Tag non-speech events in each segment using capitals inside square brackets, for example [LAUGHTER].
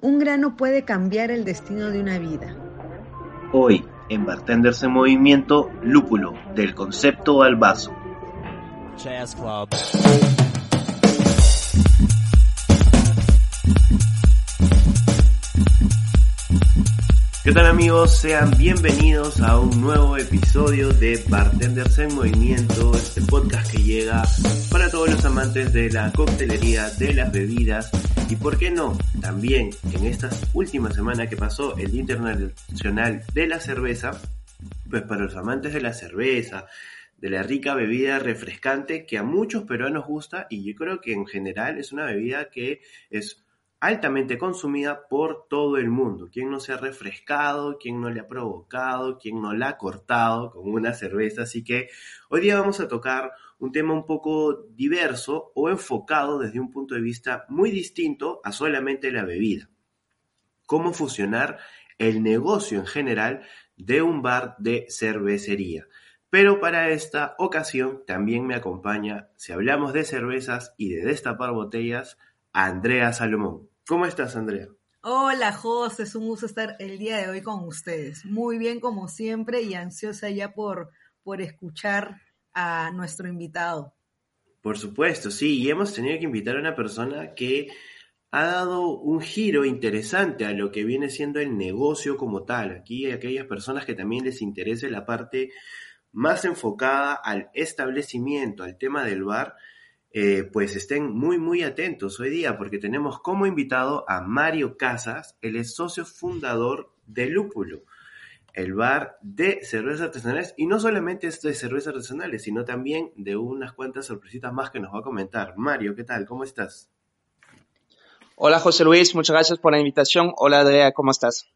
Un grano puede cambiar el destino de una vida. Hoy, en Bartenders en Movimiento, Lúpulo, del concepto al vaso. Jazz Club. ¿Qué tal amigos? Sean bienvenidos a un nuevo episodio de Bartenders en Movimiento, este podcast que llega para todos los amantes de la coctelería, de las bebidas y por qué no, también en esta última semana que pasó el Día Internacional de la Cerveza, pues para los amantes de la cerveza, de la rica bebida refrescante que a muchos peruanos gusta y yo creo que en general es una bebida que es altamente consumida por todo el mundo. ¿Quién no se ha refrescado? ¿Quién no le ha provocado? ¿Quién no la ha cortado con una cerveza? Así que hoy día vamos a tocar un tema un poco diverso o enfocado desde un punto de vista muy distinto a solamente la bebida. Cómo fusionar el negocio en general de un bar de cervecería. Pero para esta ocasión también me acompaña, si hablamos de cervezas y de destapar botellas, Andrea Salomón. ¿Cómo estás, Andrea? Hola, José, es un gusto estar el día de hoy con ustedes. Muy bien, como siempre, y ansiosa ya por, por escuchar a nuestro invitado. Por supuesto, sí, y hemos tenido que invitar a una persona que ha dado un giro interesante a lo que viene siendo el negocio como tal. Aquí hay aquellas personas que también les interese la parte más enfocada al establecimiento, al tema del bar, eh, pues estén muy, muy atentos hoy día porque tenemos como invitado a Mario Casas, es socio fundador de Lúpulo, el bar de cervezas artesanales y no solamente es de cervezas artesanales, sino también de unas cuantas sorpresitas más que nos va a comentar. Mario, ¿qué tal? ¿Cómo estás? Hola José Luis, muchas gracias por la invitación. Hola Andrea, ¿cómo estás?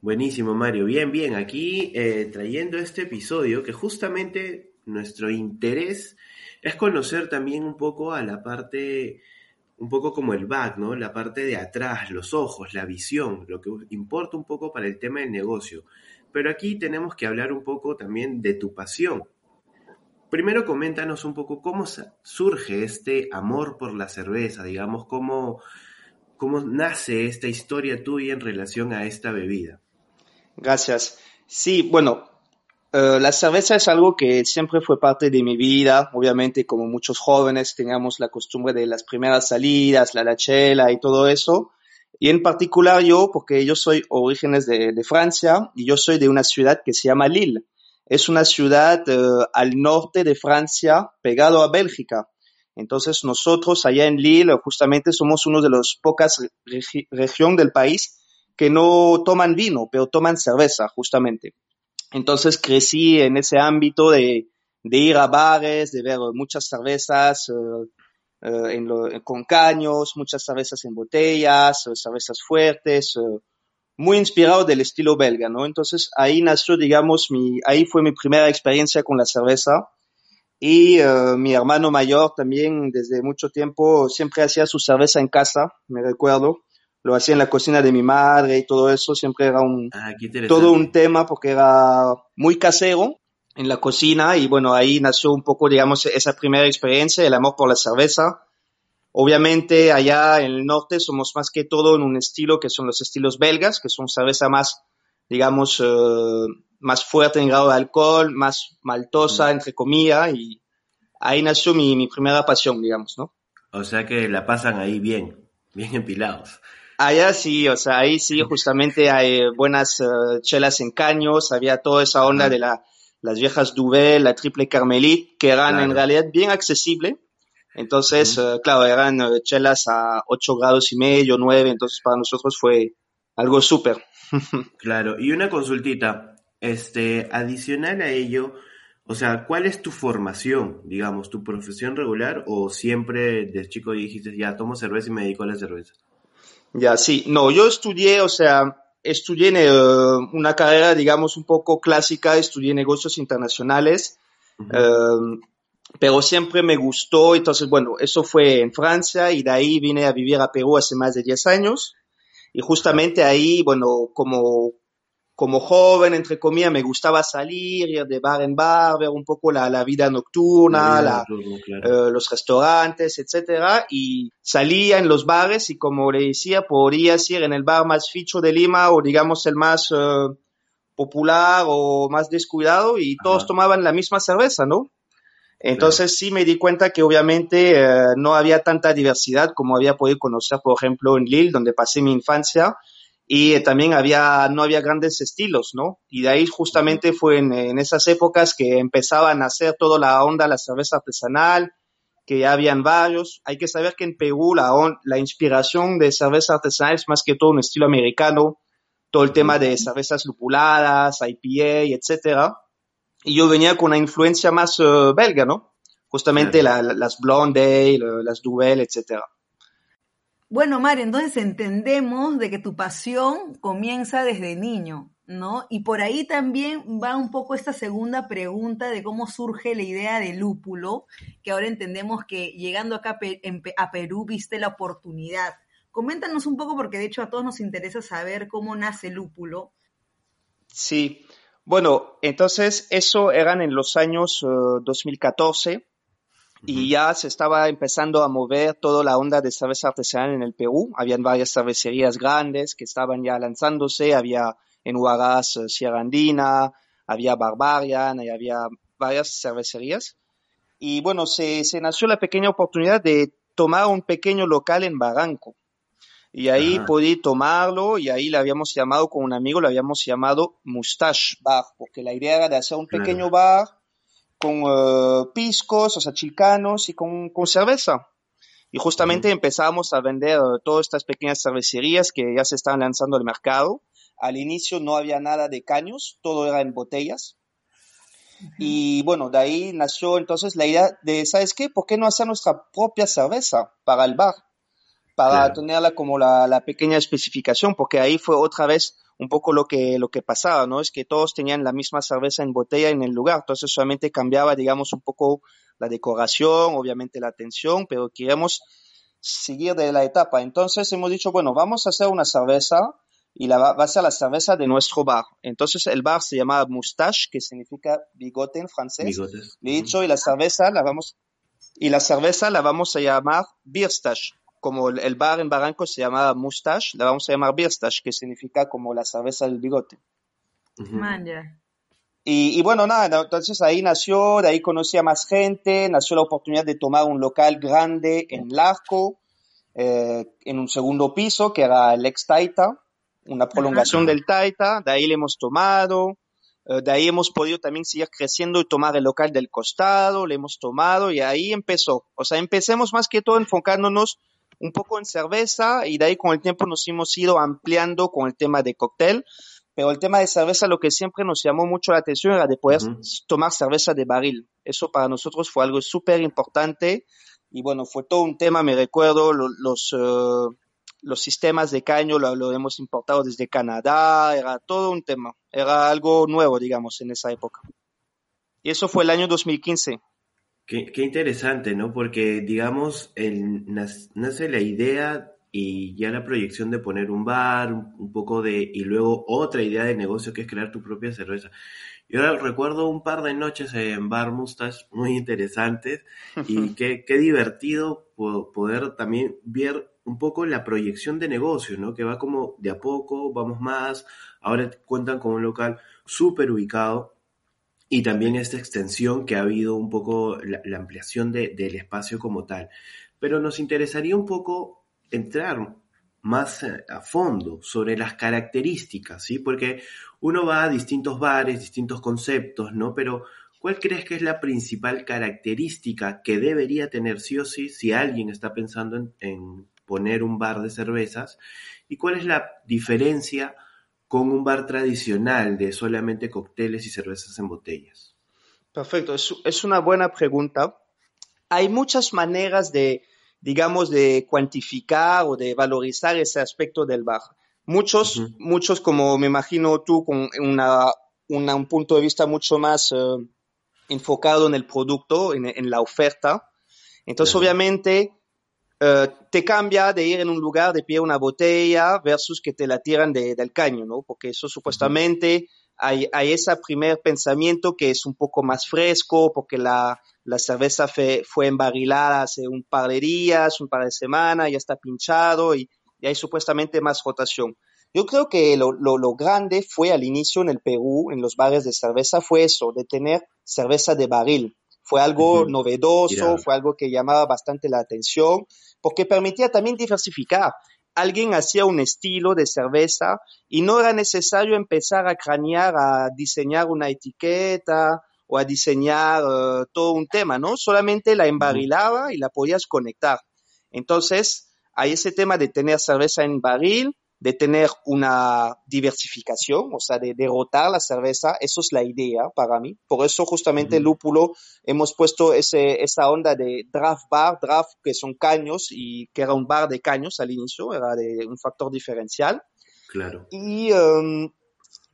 Buenísimo Mario, bien, bien, aquí eh, trayendo este episodio que justamente nuestro interés es conocer también un poco a la parte, un poco como el back, ¿no? La parte de atrás, los ojos, la visión, lo que importa un poco para el tema del negocio. Pero aquí tenemos que hablar un poco también de tu pasión. Primero coméntanos un poco cómo surge este amor por la cerveza, digamos, cómo, cómo nace esta historia tuya en relación a esta bebida. Gracias. Sí, bueno, eh, la cerveza es algo que siempre fue parte de mi vida. Obviamente, como muchos jóvenes, teníamos la costumbre de las primeras salidas, la lachela y todo eso. Y en particular yo, porque yo soy orígenes de, Francia y yo soy de una ciudad que se llama Lille. Es una ciudad eh, al norte de Francia, pegado a Bélgica. Entonces nosotros allá en Lille justamente somos uno de los pocas regiones del país que no toman vino, pero toman cerveza justamente. Entonces crecí en ese ámbito de, ir a bares, de ver muchas cervezas eh, eh, con caños, muchas cervezas en botellas, eh, cervezas fuertes, muy inspirado del estilo belga, ¿no? Entonces ahí nació, digamos, mi, ahí fue mi primera experiencia con la cerveza. Y mi hermano mayor también desde mucho tiempo siempre hacía su cerveza en casa, me recuerdo lo hacía en la cocina de mi madre y todo eso, siempre era un, ah, todo un tema porque era muy casero en la cocina y bueno, ahí nació un poco, digamos, esa primera experiencia, el amor por la cerveza. Obviamente allá en el norte somos más que todo en un estilo que son los estilos belgas, que son cerveza más, digamos, eh, más fuerte en grado de alcohol, más maltosa, entre comillas, y ahí nació mi, mi primera pasión, digamos, ¿no? O sea que la pasan ahí bien, bien empilados. Allá sí, o sea, ahí sí justamente hay buenas eh, chelas en caños, había toda esa onda de la, las viejas Duvel, la triple Carmelit, que eran en realidad bien accesibles. Entonces, eh, claro, eran eh, chelas a 8 grados y medio, 9, entonces para nosotros fue algo súper. [LAUGHS] claro, y una consultita, este, adicional a ello, o sea, ¿cuál es tu formación, digamos, tu profesión regular o siempre desde chico dijiste, ya tomo cerveza y me dedico a la cerveza? Ya, sí. No, yo estudié, o sea, estudié una carrera, digamos, un poco clásica, estudié negocios internacionales, em, pero siempre me gustó, entonces, bueno, eso fue en Francia y de ahí vine a vivir a Perú hace más de 10 años y justamente ahí, bueno, como como joven, entre comillas, me gustaba salir, ir de bar en bar, ver un poco la, la vida nocturna, la, eh, los restaurantes, etcétera, y salía en los bares y como le decía, podía ir en el bar más ficho de Lima o digamos el más eh, popular o más descuidado y todos tomaban la misma cerveza, ¿no? Entonces sí me di cuenta que obviamente eh, no había tanta diversidad como había podido conocer, por ejemplo, en Lille, donde pasé mi infancia, y también había, no había grandes estilos, ¿no? Y de ahí justamente fue en, esas épocas que empezaban a hacer toda la onda, la cerveza artesanal, que ya habían varios. Hay que saber que en Perú la, la inspiración de cerveza artesanal es más que todo un estilo americano, todo el tema de cervezas lupuladas, IPA, etcétera. Y yo venía con una influencia más eh, belga, ¿no? Justamente las Blonde, las Duvel, etcétera. Bueno, Mar, entonces entendemos de que tu pasión comienza desde niño, ¿no? Y por ahí también va un poco esta segunda pregunta de cómo surge la idea de lúpulo, que ahora entendemos que llegando acá a Perú viste la oportunidad. Coméntanos un poco porque de hecho a todos nos interesa saber cómo nace lúpulo. Sí, bueno, entonces eso eran en los años 2014 eh, y ya se estaba empezando a mover toda la onda de cerveza artesanal en el Perú. Habían varias cervecerías grandes que estaban ya lanzándose. Había en Huaraz eh, Sierra Andina, había Barbarian, y había varias cervecerías. Y bueno, se, se nació la pequeña oportunidad de tomar un pequeño local en Barranco. Y ahí podí tomarlo y ahí le habíamos llamado con un amigo, le habíamos llamado Mustache Bar, porque la idea era de hacer un pequeño bar con eh, piscos, o sea, chilcanos y con, con cerveza. Y justamente empezamos a vender todas estas pequeñas cervecerías que ya se estaban lanzando al mercado. Al inicio no había nada de caños, todo era en botellas. Y bueno, de ahí nació entonces la idea de, ¿sabes qué? ¿Por qué no hacer nuestra propia cerveza para el bar? Para tenerla como la, la, pequeña especificación, porque ahí fue otra vez un poco lo que, lo que pasaba, ¿no? Es que todos tenían la misma cerveza en botella en el lugar, entonces solamente cambiaba, digamos, un poco la decoración, obviamente la atención, pero queríamos seguir de la etapa. Entonces hemos dicho, bueno, vamos a hacer una cerveza y la va, a ser la cerveza de nuestro bar. Entonces el bar se llamaba Moustache, que significa bigote en francés. Bigotes. Le he dicho, y la cerveza la vamos, y la cerveza la vamos a llamar Bierstache como el, bar en Barranco se llamaba Mustache, la vamos a llamar Bierstache, que significa como la cerveza del bigote. y, y, bueno, nada, entonces ahí nació, de ahí conocí a más gente, nació la oportunidad de tomar un local grande en Larco, eh, en un segundo piso, que era el ex Taita, una prolongación del Taita, de ahí le hemos tomado, eh, de ahí hemos podido también seguir creciendo y tomar el local del costado, le hemos tomado y ahí empezó. O sea, empecemos más que todo enfocándonos un poco en cerveza y de ahí con el tiempo nos hemos ido ampliando con el tema de cóctel. Pero el tema de cerveza, lo que siempre nos llamó mucho la atención era de poder tomar cerveza de barril. Eso para nosotros fue algo súper importante. Y bueno, fue todo un tema, me recuerdo, los, uh, los sistemas de caño lo, lo, hemos importado desde Canadá, era todo un tema. Era algo nuevo, digamos, en esa época. Y eso fue el año 2015. Qué, interesante, ¿no? Porque, digamos, el, nace la idea y ya la proyección de poner un bar, un poco de, y luego otra idea de negocio que es crear tu propia cerveza. Yo recuerdo un par de noches en Bar Mustache muy interesantes [LAUGHS] y qué, qué divertido poder también ver un poco la proyección de negocio, ¿no? Que va como de a poco, vamos más, ahora cuentan con un local súper ubicado y también esta extensión que ha habido un poco la, ampliación del espacio como tal. Pero nos interesaría un poco entrar más a fondo sobre las características, ¿sí? Porque uno va a distintos bares, distintos conceptos, ¿no? Pero ¿cuál crees que es la principal característica que debería tener sí o sí si alguien está pensando en, en poner un bar de cervezas? ¿Y cuál es la diferencia con un bar tradicional de solamente cócteles y cervezas en botellas? Perfecto, es, una buena pregunta. Hay muchas maneras de, digamos, de cuantificar o de valorizar ese aspecto del bar. Muchos, muchos, como me imagino tú, con una, un punto de vista mucho más eh, enfocado en el producto, en, la oferta. Entonces, obviamente, eh, te cambia de ir en un lugar de pie una botella versus que te la tiran del caño, ¿no? Porque eso supuestamente hay, hay ese primer pensamiento que es un poco más fresco, porque la, la cerveza fue, fue embarilada hace un par de días, un par de semanas, ya está pinchado y, y hay supuestamente más rotación. Yo creo que lo, lo, lo, grande fue al inicio en el Perú, en los bares de cerveza, fue eso, de tener cerveza de barril. Fue algo novedoso, fue algo que llamaba bastante la atención, porque permitía también diversificar. Alguien hacía un estilo de cerveza y no era necesario empezar a cranear, a diseñar una etiqueta o a diseñar eh, todo un tema, ¿no? Solamente la embarilaba y la podías conectar. Entonces, hay ese tema de tener cerveza en barril, de tener una diversificación, o sea, de derrotar la cerveza, eso es la idea para mí. Por eso justamente el lúpulo hemos puesto ese, esa onda de draft bar, draft que son caños y que era un bar de caños al inicio, era de un factor diferencial. Claro. Y, um,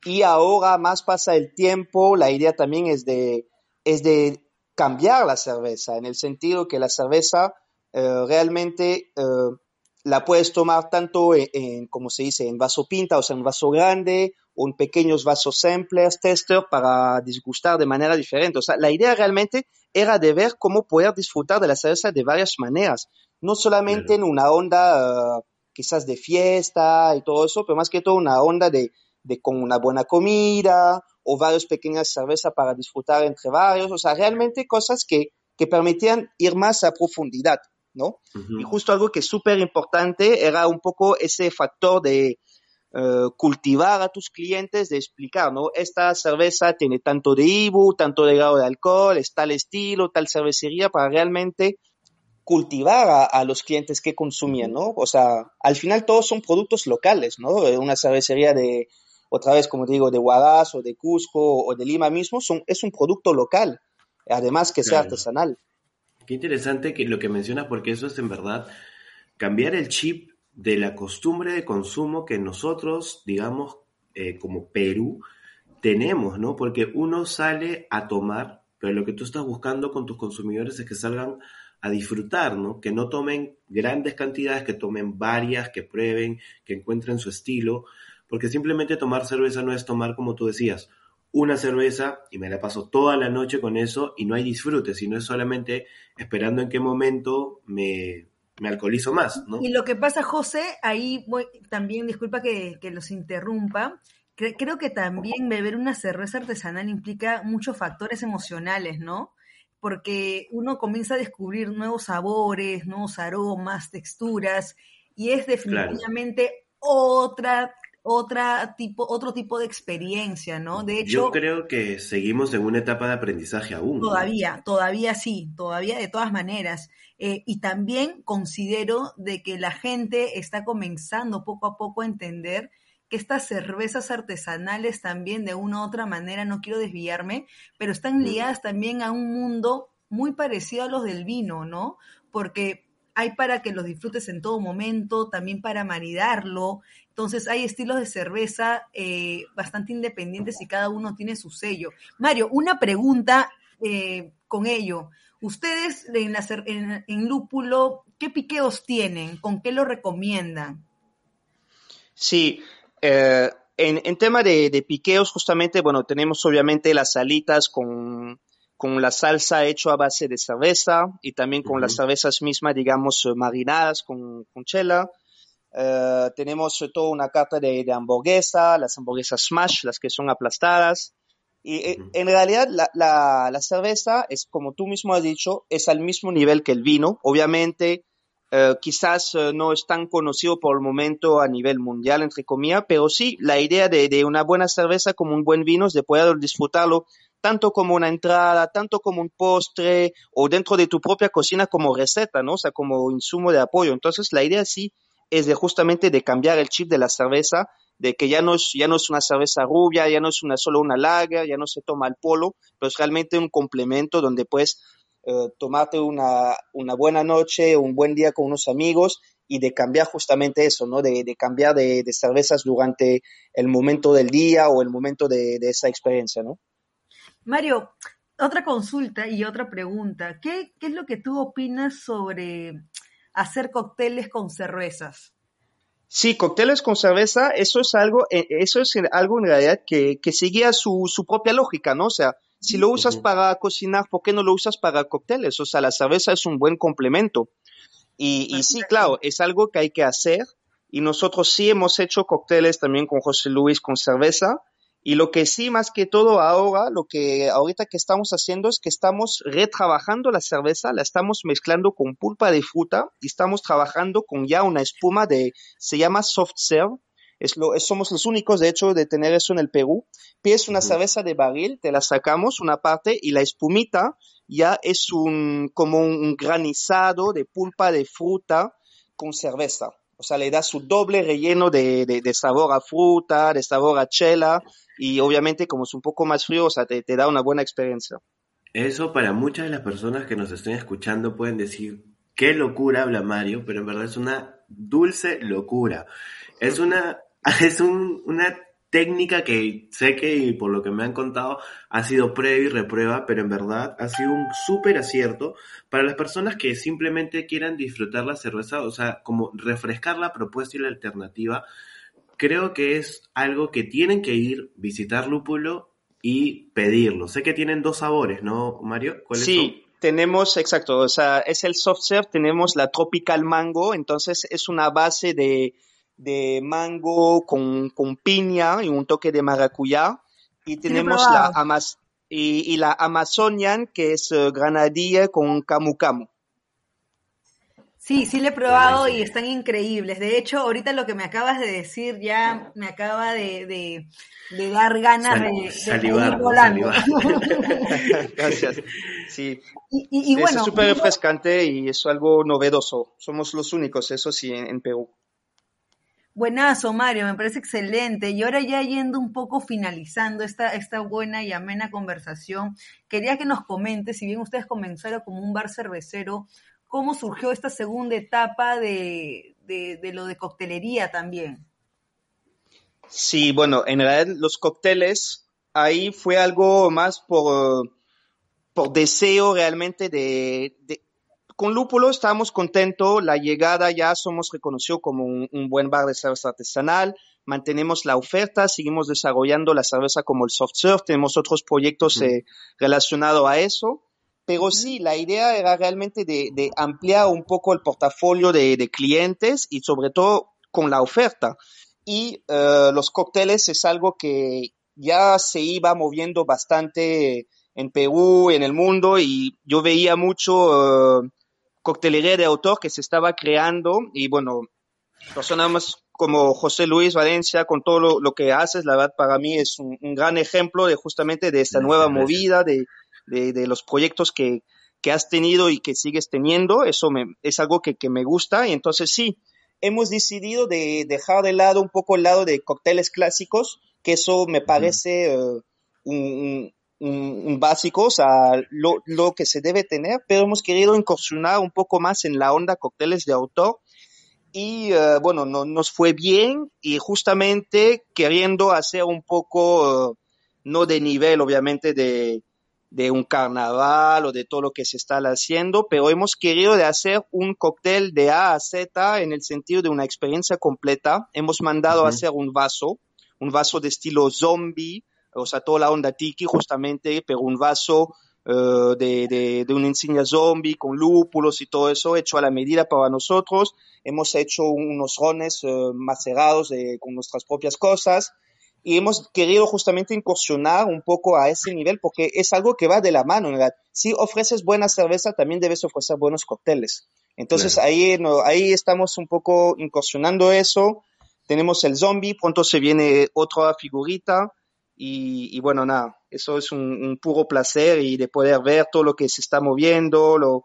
y ahora más pasa el tiempo, la idea también es de, es de cambiar la cerveza, en el sentido que la cerveza uh, realmente uh, la puedes tomar tanto en, como se dice, en vaso pinta, o sea, en vaso grande, o en pequeños vasos samplers, tester, para disgustar de manera diferente. O sea, la idea realmente era de ver cómo poder disfrutar de la cerveza de varias maneras, no solamente en una onda uh, quizás de fiesta y todo eso, pero más que todo una onda de, de con una buena comida o varias pequeñas cervezas para disfrutar entre varios, o sea, realmente cosas que, que permitían ir más a profundidad. ¿No? Y justo algo que es súper importante era un poco ese factor de uh, cultivar a tus clientes, de explicar, ¿no? Esta cerveza tiene tanto de IBU, tanto de grado de alcohol, es tal estilo, tal cervecería, para realmente cultivar a, a los clientes que consumían, ¿no? O sea, al final todos son productos locales, ¿no? Una cervecería de, otra vez, como te digo, de Huaraz o de Cusco o de Lima mismo, son, es un producto local, además que sea artesanal. Qué interesante que lo que mencionas, porque eso es en verdad cambiar el chip de la costumbre de consumo que nosotros, digamos, eh, como Perú, tenemos, ¿no? Porque uno sale a tomar, pero lo que tú estás buscando con tus consumidores es que salgan a disfrutar, ¿no? Que no tomen grandes cantidades, que tomen varias, que prueben, que encuentren su estilo, porque simplemente tomar cerveza no es tomar, como tú decías, una cerveza y me la paso toda la noche con eso y no hay disfrute, sino es solamente esperando en qué momento me, me alcoholizo más, ¿no? Y lo que pasa, José, ahí voy, también, disculpa que, que los interrumpa, creo que también beber una cerveza artesanal implica muchos factores emocionales, ¿no? Porque uno comienza a descubrir nuevos sabores, nuevos aromas, texturas, y es definitivamente otra otra tipo, otro tipo de experiencia, ¿no? De hecho. Yo creo que seguimos en una etapa de aprendizaje aún. Todavía, todavía sí, todavía de todas maneras. Eh, y también considero de que la gente está comenzando poco a poco a entender que estas cervezas artesanales también de una u otra manera, no quiero desviarme, pero están ligadas también a un mundo muy parecido a los del vino, ¿no? Porque hay para que los disfrutes en todo momento, también para maridarlo. Entonces hay estilos de cerveza eh, bastante independientes y cada uno tiene su sello. Mario, una pregunta eh, con ello. Ustedes en, la, en, en, lúpulo, ¿qué piqueos tienen? ¿Con qué lo recomiendan? Sí, eh, en, en, tema de, de, piqueos, justamente, bueno, tenemos obviamente las salitas con con la salsa hecho a base de cerveza y también con uh -huh. las cervezas mismas, digamos, marinadas con, con chela. Uh, tenemos toda una carta de, de, hamburguesa, las hamburguesas smash, las que son aplastadas. Y -huh. en realidad la, la, la, cerveza es, como tú mismo has dicho, es al mismo nivel que el vino. Obviamente, uh, quizás no es tan conocido por el momento a nivel mundial, entre comillas, pero sí, la idea de, de una buena cerveza como un buen vino es de poder disfrutarlo tanto como una entrada, tanto como un postre o dentro de tu propia cocina como receta, ¿no? O sea, como insumo de apoyo. Entonces, la idea sí es de justamente de cambiar el chip de la cerveza, de que ya no es, ya no es una cerveza rubia, ya no es una, solo una lager, ya no se toma el polo, pero es realmente un complemento donde puedes eh, tomarte una, una buena noche, un buen día con unos amigos y de cambiar justamente eso, ¿no? De, de cambiar de, de, cervezas durante el momento del día o el momento de, de esa experiencia, ¿no? Mario, otra consulta y otra pregunta. ¿Qué, ¿Qué, es lo que tú opinas sobre, hacer cócteles con cervezas. Sí, cócteles con cerveza, eso es algo, eh, eso es algo en realidad que, que seguía su, su propia lógica, ¿no? O sea, si lo usas para cocinar, ¿por qué no lo usas para cócteles? O sea, la cerveza es un buen complemento. Y, y sí, claro, es algo que hay que hacer. Y nosotros sí hemos hecho cócteles también con José Luis con cerveza. Y lo que sí, más que todo ahora, lo que ahorita que estamos haciendo es que estamos retrabajando la cerveza, la estamos mezclando con pulpa de fruta y estamos trabajando con ya una espuma de, se llama soft serve. Es lo, somos los únicos, de hecho, de tener eso en el Perú. Pides una cerveza de barril, te la sacamos una parte y la espumita ya es un, como un granizado de pulpa de fruta con cerveza. O sea, le da su doble relleno de, de, sabor a fruta, de sabor a chela y obviamente como es un poco más frío, o sea, te, te, da una buena experiencia. Eso para muchas de las personas que nos estén escuchando pueden decir, qué locura habla Mario, pero en verdad es una dulce locura. Es una, [LAUGHS] es un, una técnica que sé que por lo que me han contado ha sido prueba y reprueba, pero en verdad ha sido un súper acierto para las personas que simplemente quieran disfrutar la cerveza, o sea, como refrescar la propuesta y la alternativa. Creo que es algo que tienen que ir, visitar Lúpulo y pedirlo. Sé que tienen dos sabores, ¿no, Mario? ¿Cuáles sí, tenemos, exacto, o sea, es el soft serve, tenemos la tropical mango, entonces es una base de de mango con, con piña y un toque de maracuyá. Y tenemos la, Amaz y, la Amazonian, que es uh, granadilla con camu camu. Sí, sí le he probado y están increíbles. De hecho, ahorita lo que me acabas de decir ya me acaba de, de, dar ganas de, salivar, volando. [LAUGHS] Gracias. Sí. Y, bueno, es súper refrescante y es algo novedoso. Somos los únicos, eso sí, en Perú. Buenazo, Mario, me parece excelente. Y ahora ya yendo un poco finalizando esta, esta buena y amena conversación, quería que nos comente, si bien ustedes comenzaron como un bar cervecero, cómo surgió esta segunda etapa de, de, lo de coctelería también. Sí, bueno, en realidad los cócteles, ahí fue algo más por, por deseo realmente de, con Lúpulo estamos contentos, la llegada ya somos reconocidos como un, buen bar de cerveza artesanal, mantenemos la oferta, seguimos desarrollando la cerveza como el soft serve, tenemos otros proyectos eh, relacionados a eso, pero sí, la idea era realmente de, ampliar un poco el portafolio de, clientes y sobre todo con la oferta. Y eh, los cócteles es algo que ya se iba moviendo bastante en Perú, en el mundo, y yo veía mucho... Eh, coctelería de autor que se estaba creando y bueno, personas como José Luis Valencia, con todo lo, que haces, la verdad para mí es un, gran ejemplo de justamente de esta nueva movida, de, de, los proyectos que, que, has tenido y que sigues teniendo, eso me, es algo que, que, me gusta. Y entonces sí, hemos decidido de dejar de lado un poco el lado de cócteles clásicos, que eso me parece uh, un, un, básico, o sea, lo, lo, que se debe tener, pero hemos querido incursionar un poco más en la onda cócteles de autor y uh, bueno, no, nos fue bien y justamente queriendo hacer un poco, uh, no de nivel obviamente de, de un carnaval o de todo lo que se está haciendo, pero hemos querido de hacer un cóctel de A a Z en el sentido de una experiencia completa. Hemos mandado uh -huh. a hacer un vaso, un vaso de estilo zombie, o sea, toda la onda tiki justamente, pero un vaso uh, de, de, de, una insignia zombie con lúpulos y todo eso hecho a la medida para nosotros. Hemos hecho unos rones uh, macerados eh, con nuestras propias cosas y hemos querido justamente incursionar un poco a ese nivel porque es algo que va de la mano. ¿verdad? Si ofreces buena cerveza, también debes ofrecer buenos cócteles. Entonces claro. ahí, no, ahí estamos un poco incursionando eso. Tenemos el zombie, pronto se viene otra figurita. Y, bueno, nada, eso es un, puro placer y de poder ver todo lo que se está moviendo, lo,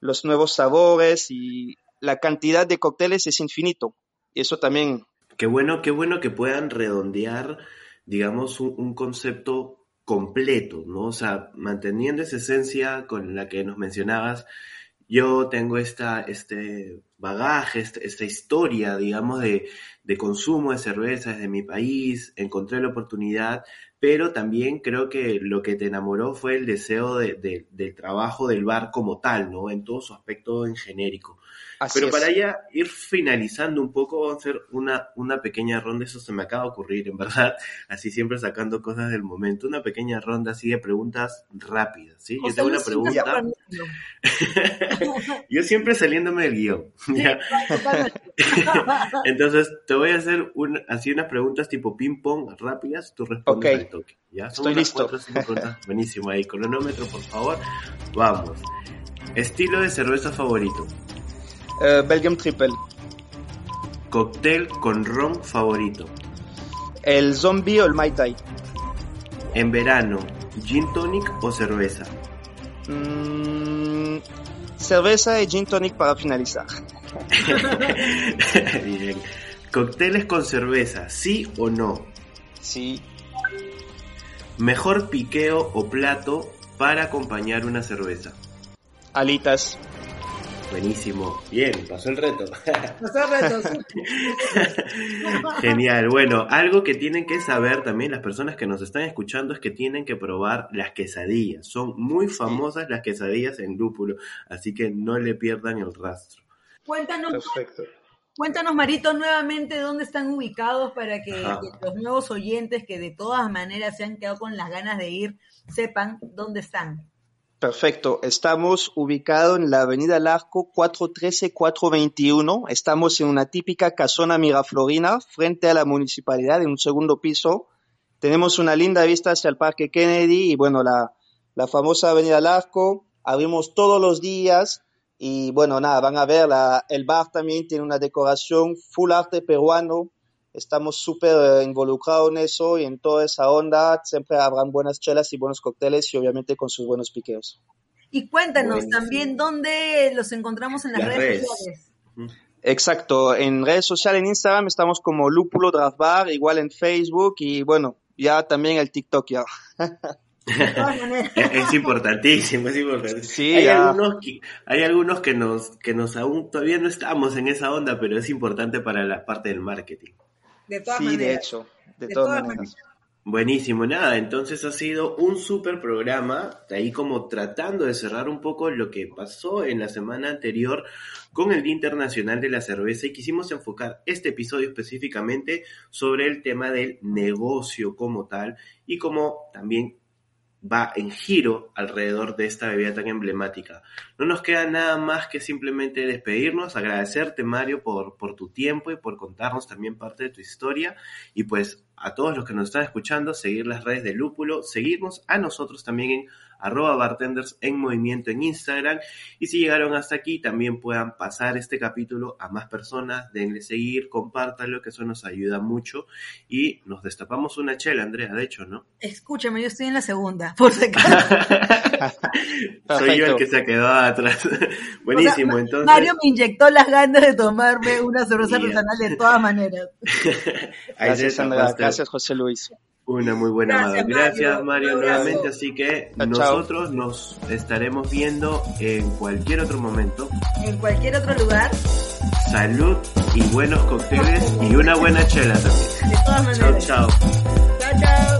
los nuevos sabores y la cantidad de cócteles es infinito. Eso también. Qué bueno, qué bueno que puedan redondear, digamos, un, un concepto completo, ¿no? O sea, manteniendo esa esencia con la que nos mencionabas, yo tengo esta, este, bagaje, esta, historia, digamos, de, de, consumo de cerveza desde mi país, encontré la oportunidad, pero también creo que lo que te enamoró fue el deseo de, del trabajo del bar como tal, ¿no? En todo su aspecto en genérico. Pero para ya ir finalizando un poco, vamos a hacer una, una pequeña ronda, eso se me acaba de ocurrir, en verdad, [LAUGHS] así siempre sacando cosas del momento, una pequeña ronda así de preguntas rápidas, ¿sí? Yo tengo una pregunta. [LAUGHS] Yo siempre saliéndome del guion. [LAUGHS] [LAUGHS] Entonces, te voy a hacer así unas preguntas tipo ping-pong rápidas, tú respondes al toque. ¿ya? Estoy listo. [LAUGHS] Buenísimo ahí, cronómetro, por favor. Vamos. Estilo de cerveza favorito. Eh, Belgium Triple. Cóctel con ron favorito. El zombie o el Mai Tai. En verano, gin tonic o cerveza. Mm, cerveza y gin tonic para finalizar. [LAUGHS] Bien. Cócteles con cerveza, ¿sí o no? Sí. Mejor piqueo o plato para acompañar una cerveza. Alitas. Buenísimo. Bien, pasó el reto. [LAUGHS] Pasó el reto. [LAUGHS] Genial. Bueno, algo que tienen que saber también las personas que nos están escuchando es que tienen que probar las quesadillas. Son muy famosas las quesadillas en lúpulo, así que no le pierdan el rastro. Cuéntanos. Perfecto. Cuéntanos, Marito, nuevamente dónde están ubicados para que, los nuevos oyentes que de todas maneras se han quedado con las ganas de ir sepan dónde están. Perfecto. Estamos ubicados en la Avenida Larco 413-421. Estamos en una típica casona miraflorina frente a la municipalidad en un segundo piso. Tenemos una linda vista hacia el Parque Kennedy y bueno, la, la famosa Avenida Larco. Abrimos todos los días y bueno, nada, van a ver, la, el bar también tiene una decoración full arte peruano estamos súper eh, involucrados en eso y en toda esa onda. Siempre habrán buenas chelas y buenos cócteles y obviamente con sus buenos piqueos. Y cuéntanos también dónde los encontramos en las, redes, sociales. Exacto, en redes sociales, en Instagram estamos como Lúpulo Draft Bar, igual en Facebook y bueno, ya también el TikTok ya. [LAUGHS] [LAUGHS] es importantísimo, es importantísimo. hay, algunos que, hay algunos que nos, que nos aún todavía no estamos en esa onda, pero es importante para la parte del marketing. De todas sí, de hecho, de, todas, maneras. Buenísimo, nada, entonces ha sido un súper programa, ahí como tratando de cerrar un poco lo que pasó en la semana anterior con el Día Internacional de la Cerveza y quisimos enfocar este episodio específicamente sobre el tema del negocio como tal y como también va en giro alrededor de esta bebida tan emblemática. No nos queda nada más que simplemente despedirnos, agradecerte Mario por, por tu tiempo y por contarnos también parte de tu historia y pues a todos los que nos están escuchando, seguir las redes de Lúpulo, seguirnos a nosotros también en arroba bartenders en movimiento en Instagram. Y si llegaron hasta aquí, también puedan pasar este capítulo a más personas, denle seguir, compártanlo, que eso nos ayuda mucho. Y nos destapamos una chela, Andrea, de hecho, ¿no? Escúchame, yo estoy en la segunda, [LAUGHS] por si [LAUGHS] Soy yo el que se quedó atrás. [LAUGHS] Buenísimo, entonces. Mario me inyectó las ganas de tomarme una cerveza artesanal de todas maneras. Gracias, Andrea. Gracias, José Luis. Una muy buena Gracias, Gracias Mario, nuevamente. Así que nosotros nos estaremos viendo en cualquier otro momento. En cualquier otro lugar. Salud y buenos cócteles y [LAUGHS] una buena chela también. De todas maneras. Chao, chao. Chao, chao.